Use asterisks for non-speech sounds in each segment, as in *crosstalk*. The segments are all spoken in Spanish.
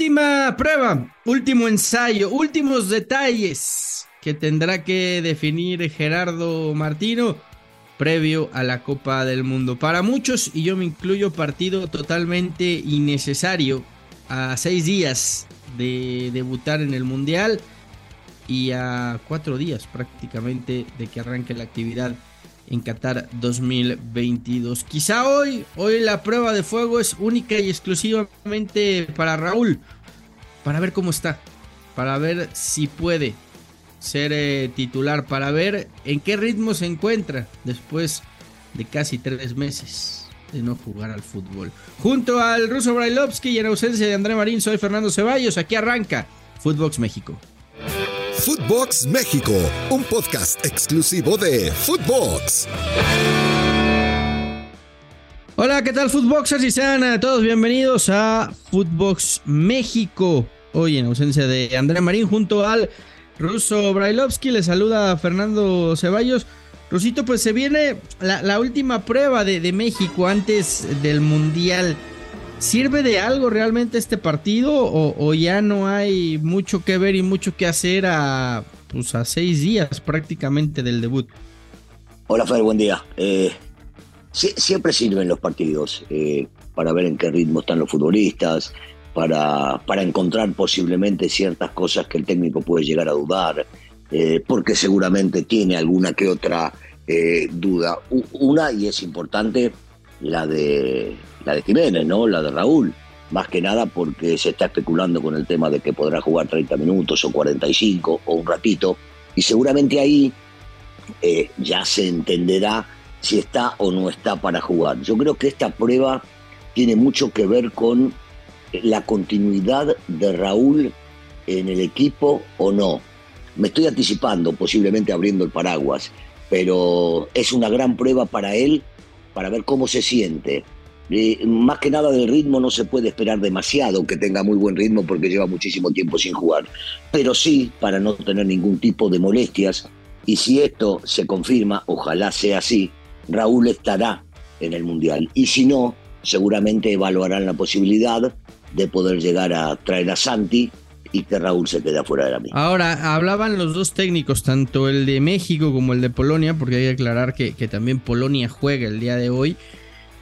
Última prueba, último ensayo, últimos detalles que tendrá que definir Gerardo Martino previo a la Copa del Mundo. Para muchos, y yo me incluyo, partido totalmente innecesario a seis días de debutar en el Mundial y a cuatro días prácticamente de que arranque la actividad en Qatar 2022. Quizá hoy, hoy la prueba de fuego es única y exclusivamente para Raúl, para ver cómo está, para ver si puede ser eh, titular, para ver en qué ritmo se encuentra después de casi tres meses de no jugar al fútbol. Junto al ruso Brailovsky y en ausencia de André Marín, soy Fernando Ceballos. Aquí arranca Footbox México. Footbox México, un podcast exclusivo de Footbox. Hola, ¿qué tal Footboxers? Y sean eh, todos bienvenidos a Footbox México. Hoy en ausencia de André Marín junto al ruso Brailovsky. Le saluda Fernando Ceballos. Rusito, pues se viene la, última prueba de, de, México antes del Mundial. ¿Sirve de algo realmente este partido o, ya no hay mucho que ver y mucho que hacer a, pues a seis días prácticamente del debut? Hola Fer, buen día. Eh, siempre sirven los partidos eh, para ver en qué ritmo están los futbolistas, para, para encontrar posiblemente ciertas cosas que el técnico puede llegar a dudar. Eh, porque seguramente tiene alguna que otra duda. Una, y es importante, la de, la de Jiménez, ¿no? La de Raúl. Más que nada porque se está especulando con el tema de que podrá jugar 30 minutos o 45 o un ratito. Y seguramente ahí eh, ya se entenderá si está o no está para jugar. Yo creo que esta prueba tiene mucho que ver con la continuidad de Raúl en el equipo o no. Me estoy anticipando, posiblemente abriendo el paraguas, pero es una gran prueba para él, para ver cómo se siente. más que nada del ritmo no se puede esperar demasiado que tenga muy buen ritmo porque lleva muchísimo tiempo sin jugar, pero sí para no tener ningún tipo de molestias. Y si esto se confirma, ojalá sea así, Raúl estará en el Mundial. Y si no, seguramente evaluarán la posibilidad de poder llegar a traer a Santi y que Raúl se quede afuera de la misma. Ahora, hablaban los dos técnicos, tanto el de México como el de Polonia, porque hay que aclarar que, también Polonia juega el día de hoy,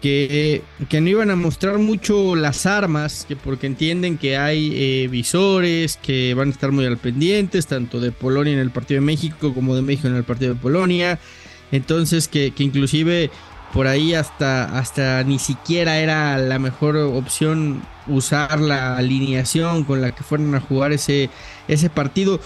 que, que, no iban a mostrar mucho las armas, que porque entienden que hay eh, visores, que van a estar muy al pendientes, tanto de Polonia en el partido de México como de México en el partido de Polonia. Entonces, que, que inclusive por ahí hasta, hasta ni siquiera era la mejor opción usar la alineación con la que fueron a jugar ese, ese partido.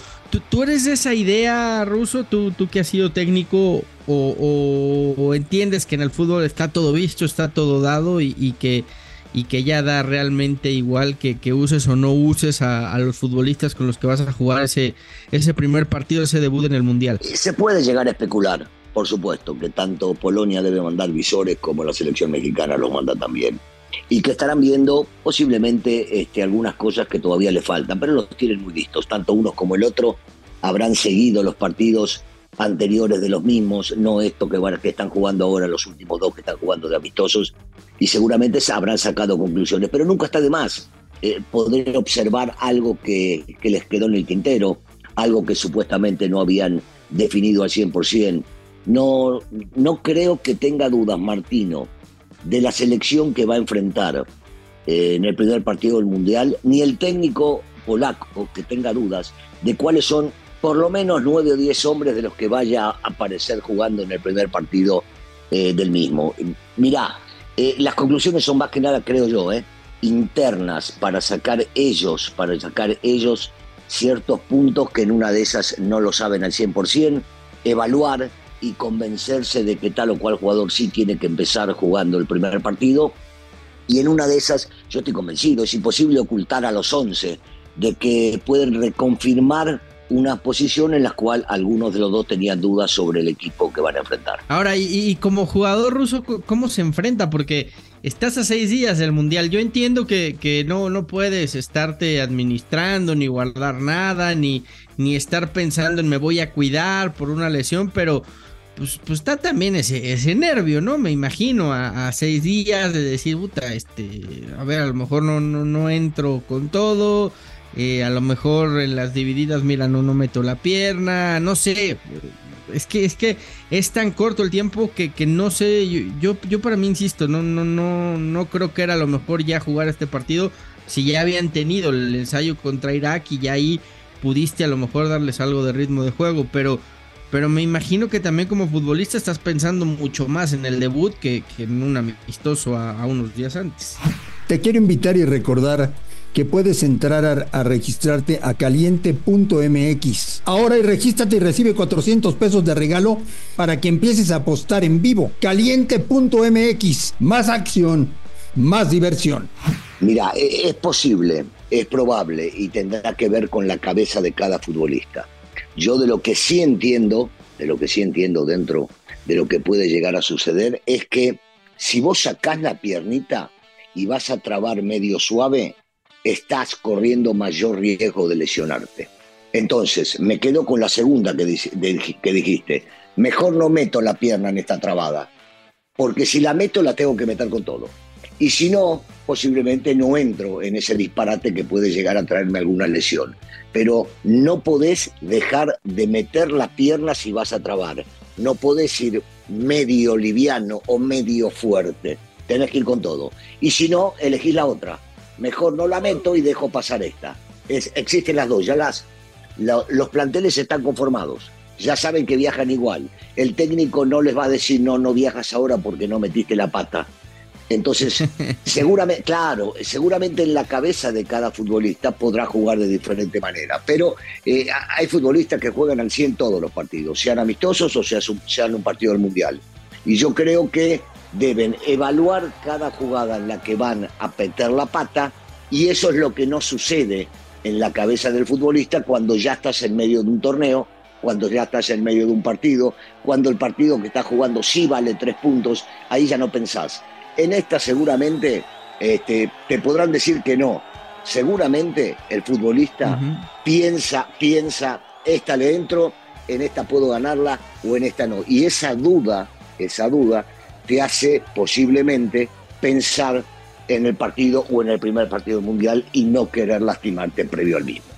¿Tú, eres de esa idea, Ruso? ¿Tú, tú que has sido técnico o, entiendes que en el fútbol está todo visto, está todo dado y, que, y que ya da realmente igual que, que uses o no uses a, a, los futbolistas con los que vas a jugar ese, ese primer partido, ese debut en el Mundial? Se puede llegar a especular, por supuesto, que tanto Polonia debe mandar visores como la selección mexicana los manda también y que estarán viendo posiblemente este, algunas cosas que todavía le faltan, pero los tienen muy listos. Tanto unos como el otro habrán seguido los partidos anteriores de los mismos, no esto que, están jugando ahora, los últimos dos que están jugando de amistosos, y seguramente habrán sacado conclusiones, pero nunca está de más eh, poder observar algo que, que les quedó en el tintero, algo que supuestamente no habían definido al 100%. No, no creo que tenga dudas Martino de la selección que va a enfrentar eh, en el primer partido del Mundial, ni el técnico polaco que tenga dudas de cuáles son por lo menos nueve o diez hombres de los que vaya a aparecer jugando en el primer partido eh, del mismo. Mirá, eh, las conclusiones son más que nada, creo yo, internas para sacar ellos, para sacar ellos ciertos puntos que en una de esas no lo saben al 100%, evaluar y convencerse de que tal o cual jugador sí tiene que empezar jugando el primer partido. Y en una de esas, yo estoy convencido, es imposible ocultar a los 11 de que pueden reconfirmar una posición en la cual algunos de los dos tenían dudas sobre el equipo que van a enfrentar. Ahora, y, como jugador ruso, ¿cómo se enfrenta? Porque estás a seis días del Mundial. Yo entiendo que, que no, no puedes estarte administrando, ni guardar nada, ni, ni estar pensando en me voy a cuidar por una lesión, pero pues, pues está también ese, ese nervio, ¿no? Me imagino a, seis días de decir, puta, este, a ver, a lo mejor no, no, no entro con todo, eh, a lo mejor en las divididas, mira, no, meto la pierna, no sé. Es que, es que es tan corto el tiempo que, no sé. Yo, yo, para mí insisto, no, no, no, no creo que era a lo mejor ya jugar este partido. Si ya habían tenido el ensayo contra Irak y ya ahí pudiste a lo mejor darles algo de ritmo de juego, pero pero me imagino que también como futbolista estás pensando mucho más en el debut que, en un amistoso a, unos días antes. Te quiero invitar y recordar que puedes entrar a, registrarte a caliente.mx. Ahora y regístrate y recibe 400 pesos de regalo para que empieces a apostar en vivo. Caliente.mx. Más acción, más diversión. Mira, e, es posible, es probable y tendrá que ver con la cabeza de cada futbolista. Yo de lo que sí entiendo, de lo que sí entiendo dentro de lo que puede llegar a suceder, es que si vos sacás la piernita y vas a trabar medio suave, estás corriendo mayor riesgo de lesionarte. Entonces, me quedo con la segunda que, que dijiste. Mejor no meto la pierna en esta trabada, porque si la meto la tengo que meter con todo. Y si no, posiblemente no entro en ese disparate que puede llegar a traerme alguna lesión. Pero no podés dejar de meter la pierna si vas a trabar. No podés ir medio liviano o medio fuerte. Tenés que ir con todo. Y si no, elegís la otra. Mejor no la meto y dejo pasar esta. existen las dos, ya las. los planteles están conformados. Ya saben que viajan igual. El técnico no les va a decir, no, no viajas ahora porque no metiste la pata entonces, *laughs* seguramente, claro, seguramente en la cabeza de cada futbolista podrá jugar de diferente manera, pero eh, hay futbolistas que juegan al 100 todos los partidos, sean amistosos o sean un partido del Mundial. Y yo creo que deben evaluar cada jugada en la que van a meter la pata y eso es lo que no sucede en la cabeza del futbolista cuando ya estás en medio de un torneo, cuando ya estás en medio de un partido, cuando el partido que estás jugando sí vale tres puntos, ahí ya no pensás en esta seguramente este, te podrán decir que no. Seguramente el futbolista piensa, piensa, esta le entro, en esta puedo ganarla o en esta no. Y esa duda, esa duda te hace posiblemente pensar en el partido o en el primer partido mundial y no querer lastimarte previo al mismo.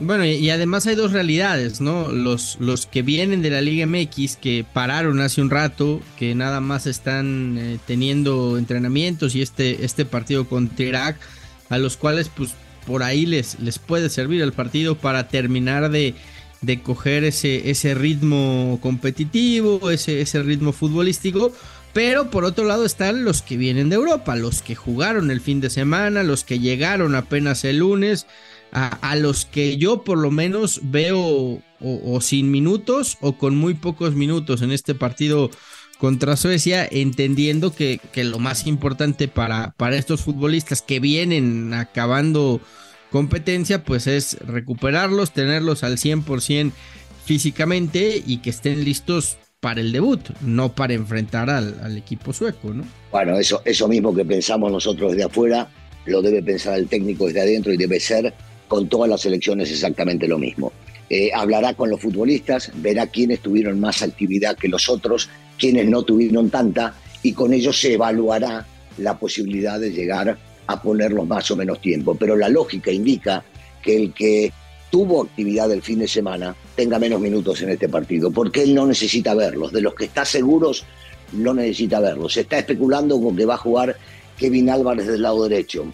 Bueno, y, además hay dos realidades, ¿no? Los, los que vienen de la Liga MX, que pararon hace un rato, que nada más están eh, teniendo entrenamientos y este, este partido contra Irak, a los cuales pues por ahí les, les puede servir el partido para terminar de, de coger ese, ese ritmo competitivo, ese, ese ritmo futbolístico. Pero por otro lado están los que vienen de Europa, los que jugaron el fin de semana, los que llegaron apenas el lunes a, los que yo por lo menos veo o, sin minutos o con muy pocos minutos en este partido contra Suecia, entendiendo que, lo más importante para, para estos futbolistas que vienen acabando competencia, pues es recuperarlos, tenerlos al 100% físicamente y que estén listos para el debut, no para enfrentar al, al, equipo sueco, ¿no? Bueno, eso, eso mismo que pensamos nosotros desde afuera, lo debe pensar el técnico desde adentro y debe ser con todas las elecciones exactamente lo mismo. Eh, hablará con los futbolistas, verá quiénes tuvieron más actividad que los otros, quiénes no tuvieron tanta, y con ello se evaluará la posibilidad de llegar a ponerlos más o menos tiempo. Pero la lógica indica que el que tuvo actividad el fin de semana tenga menos minutos en este partido, porque él no necesita verlos. De los que está seguros, no necesita verlos. Se está especulando con que va a jugar Kevin Álvarez del lado derecho.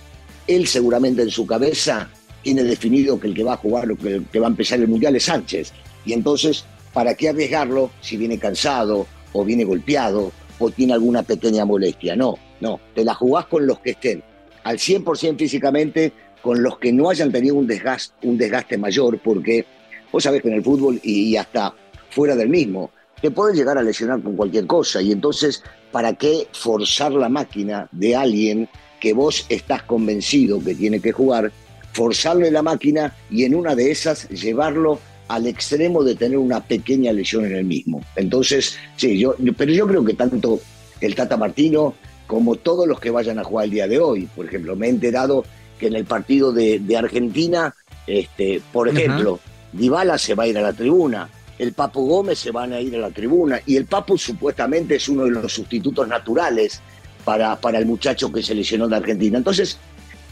Él seguramente en su cabeza tiene definido que el que va a jugar, que, el que va a empezar el Mundial es Sánchez. Y entonces, ¿para qué arriesgarlo si viene cansado o viene golpeado o tiene alguna pequeña molestia? No, no, te la jugás con los que estén al 100% físicamente, con los que no hayan tenido un desgaste, un desgaste mayor, porque vos sabés que en el fútbol y, hasta fuera del mismo, te pueden llegar a lesionar con cualquier cosa. Y entonces, ¿para qué forzar la máquina de alguien que vos estás convencido que tiene que jugar forzarle la máquina y en una de esas llevarlo al extremo de tener una pequeña lesión en el mismo. Entonces, sí, yo, pero yo creo que tanto el Tata Martino como todos los que vayan a jugar el día de hoy, por ejemplo, me he enterado que en el partido de, Argentina, este, por ejemplo, Dybala se va a ir a la tribuna, el Papo Gómez se van a ir a la tribuna y el Papo supuestamente es uno de los sustitutos naturales para, para el muchacho que se lesionó de Argentina. Entonces,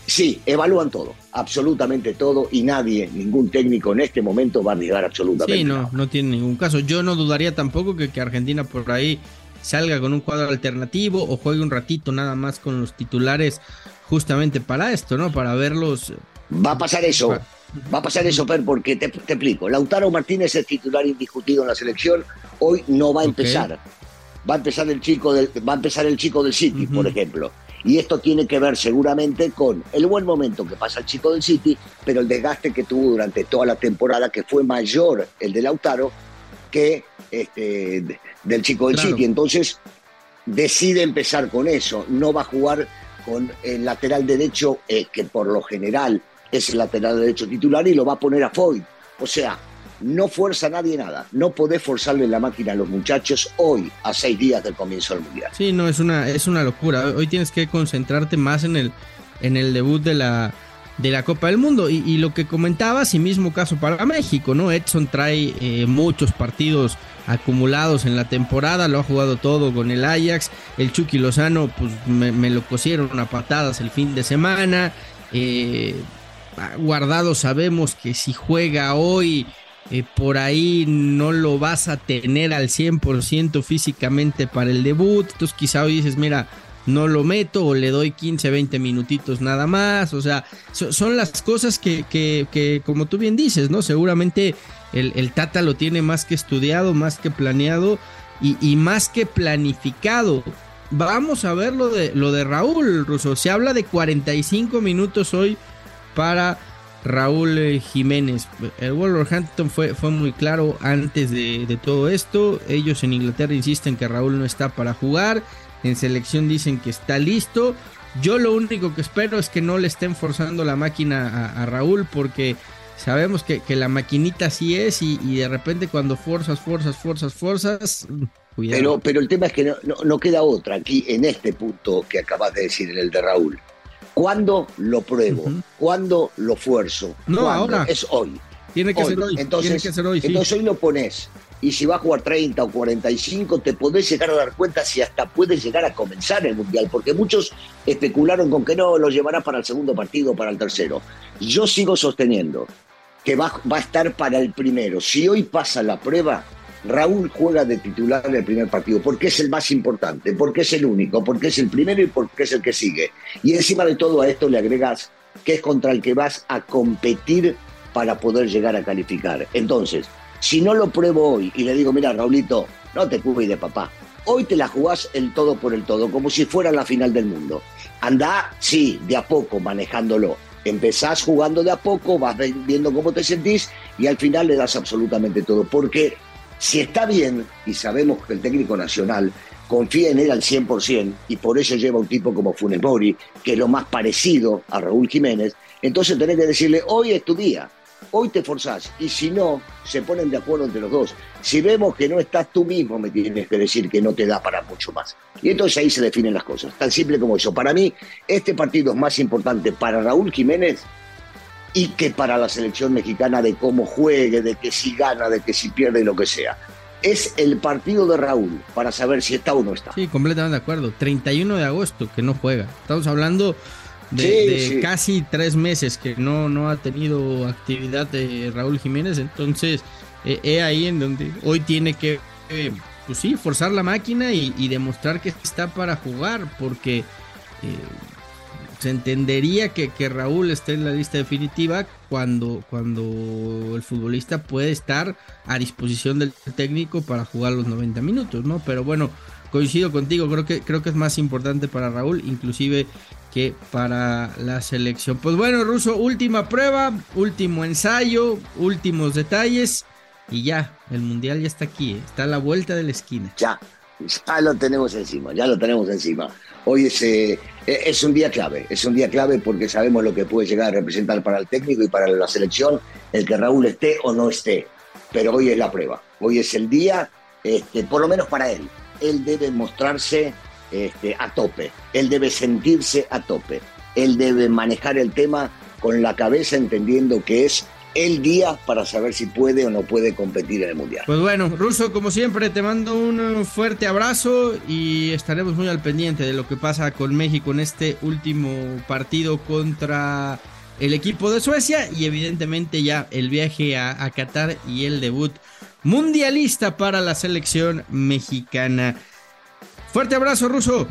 sí, evalúan todo, absolutamente todo y nadie, ningún técnico en este momento va a arriesgar absolutamente. Sí, no, no tiene ningún caso. Yo no dudaría tampoco que, que Argentina por ahí salga con un cuadro alternativo o juegue un ratito nada más con los titulares justamente para esto, ¿no? Para verlos. Va a pasar eso. Va a pasar eso, Per, porque te, explico. Lautaro Martínez es titular indiscutido en la selección. Hoy no va a empezar. Va a empezar el chico del, va a empezar el chico del City, por ejemplo. Y esto tiene que ver seguramente con el buen momento que pasa el chico del City, pero el desgaste que tuvo durante toda la temporada, que fue mayor el de Lautaro que este, del chico del City. Entonces decide empezar con eso. No va a jugar con el lateral derecho, eh, que por lo general es el lateral derecho titular, y lo va a poner a Foy. O sea, no fuerza a nadie nada. No podés forzarle la máquina a los muchachos hoy, a seis días del comienzo del Mundial. Sí, no, es una, es una locura. Hoy tienes que concentrarte más en el, en el debut de la, de la Copa del Mundo. Y, lo que comentabas, y mismo caso para México, ¿no? Edson trae eh, muchos partidos acumulados en la temporada, lo ha jugado todo con el Ajax. El Chucky Lozano, pues me, lo cosieron a patadas el fin de semana. Eh, guardado sabemos que si juega hoy, eh, por ahí no lo vas a tener al 100% físicamente para el debut. Entonces quizá hoy dices, mira, no lo meto o le doy 15, 20 minutitos nada más. O sea, son las cosas que, que, como tú bien dices, ¿no? Seguramente el, Tata lo tiene más que estudiado, más que planeado y, más que planificado. Vamos a ver lo de, lo de Raúl Russo. Se habla de 45 minutos hoy para Raúl eh, Jiménez. El Wolverhampton fue, fue muy claro antes de, de todo esto. Ellos en Inglaterra insisten que Raúl no está para jugar en selección dicen que está listo. Yo lo único que espero es que no le estén forzando la máquina a, Raúl porque sabemos que, la maquinita sí es y, de repente cuando forzas, forzas, forzas, forzas, mm, cuidado. Pero, pero el tema es que no, queda otra aquí en este punto que acabas de decir, en el de Raúl. ¿Cuándo lo pruebo? ¿Cuándo lo fuerzo? No, ahora. Es hoy. Tiene que ser hoy. Entonces, que ser hoy, entonces hoy lo pones y si va a jugar 30 o 45, te podés llegar a dar cuenta si hasta puede llegar a comenzar el Mundial, porque muchos especularon con que no, lo llevará para el segundo partido para el tercero. Yo sigo sosteniendo que va, va a estar para el primero. Si hoy pasa la prueba, Raúl juega de titular en el primer partido, porque es el más importante, porque es el único, porque es el primero y porque es el que sigue. Y encima de todo a esto le agregas que es contra el que vas a competir para poder llegar a calificar. Entonces, si no lo pruebo hoy y le digo, mira, Raulito, no te cubres de papá. Hoy te la jugás el todo por el todo, como si fuera la final del mundo. Anda, sí, de a poco, manejándolo. Empezás jugando de a poco, vas viendo cómo te sentís y al final le das absolutamente todo. Porque si está bien, y sabemos que el técnico nacional confía en él al 100% y por eso lleva un tipo como Funes que es lo más parecido a Raúl Jiménez, entonces tenés que decirle, hoy es tu día, hoy te forzás y si no, se ponen de acuerdo entre los dos. Si vemos que no estás tú mismo, me tienes que decir que no te da para mucho más. Y entonces ahí se definen las cosas, tan simple como eso. Para mí, este partido es más importante para Raúl Jiménez y que para la selección mexicana de cómo juegue, de que si gana, de que si pierde, lo que sea. Es el partido de Raúl para saber si está o no está. Sí, completamente de acuerdo. 31 de agosto que no juega. Estamos hablando de, casi tres meses que no, no ha tenido actividad de Raúl Jiménez. Entonces, eh, he ahí en donde hoy tiene que, eh, pues sí, forzar la máquina y, demostrar que está para jugar, porque eh, entendería que, Raúl esté en la lista definitiva cuando, cuando el futbolista puede estar a disposición del técnico para jugar los 90 minutos, ¿no? Pero bueno, coincido contigo, creo que, creo que es más importante para Raúl, inclusive que para la selección. Pues bueno, Ruso, última prueba, último ensayo, últimos detalles y ya, el mundial ya está aquí, está a la vuelta de la esquina. Ya, ya lo tenemos encima, ya lo tenemos encima. Hoy es, eh, es un día clave, es un día clave porque sabemos lo que puede llegar a representar para el técnico y para la selección el que Raúl esté o no esté. Pero hoy es la prueba, hoy es el día, este, por lo menos para él. Él debe mostrarse este, a tope, él debe sentirse a tope, él debe manejar el tema con la cabeza entendiendo que es el día para saber si puede o no puede competir en el Mundial. Pues bueno, Russo, como siempre, te mando un fuerte abrazo y estaremos muy al pendiente de lo que pasa con México en este último partido contra el equipo de Suecia y evidentemente ya el viaje a, a Qatar y el debut mundialista para la selección mexicana. Fuerte abrazo, Russo.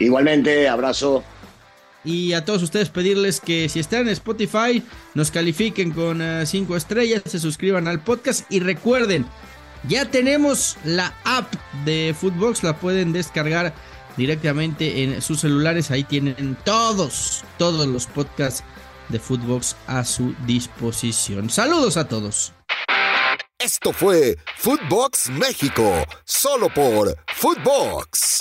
Igualmente, abrazo. Y a todos ustedes pedirles que si están en Spotify nos califiquen con 5 estrellas, se suscriban al podcast y recuerden, ya tenemos la app de Footbox, la pueden descargar directamente en sus celulares, ahí tienen todos, todos los podcasts de Footbox a su disposición. Saludos a todos. Esto fue Footbox México, solo por Footbox.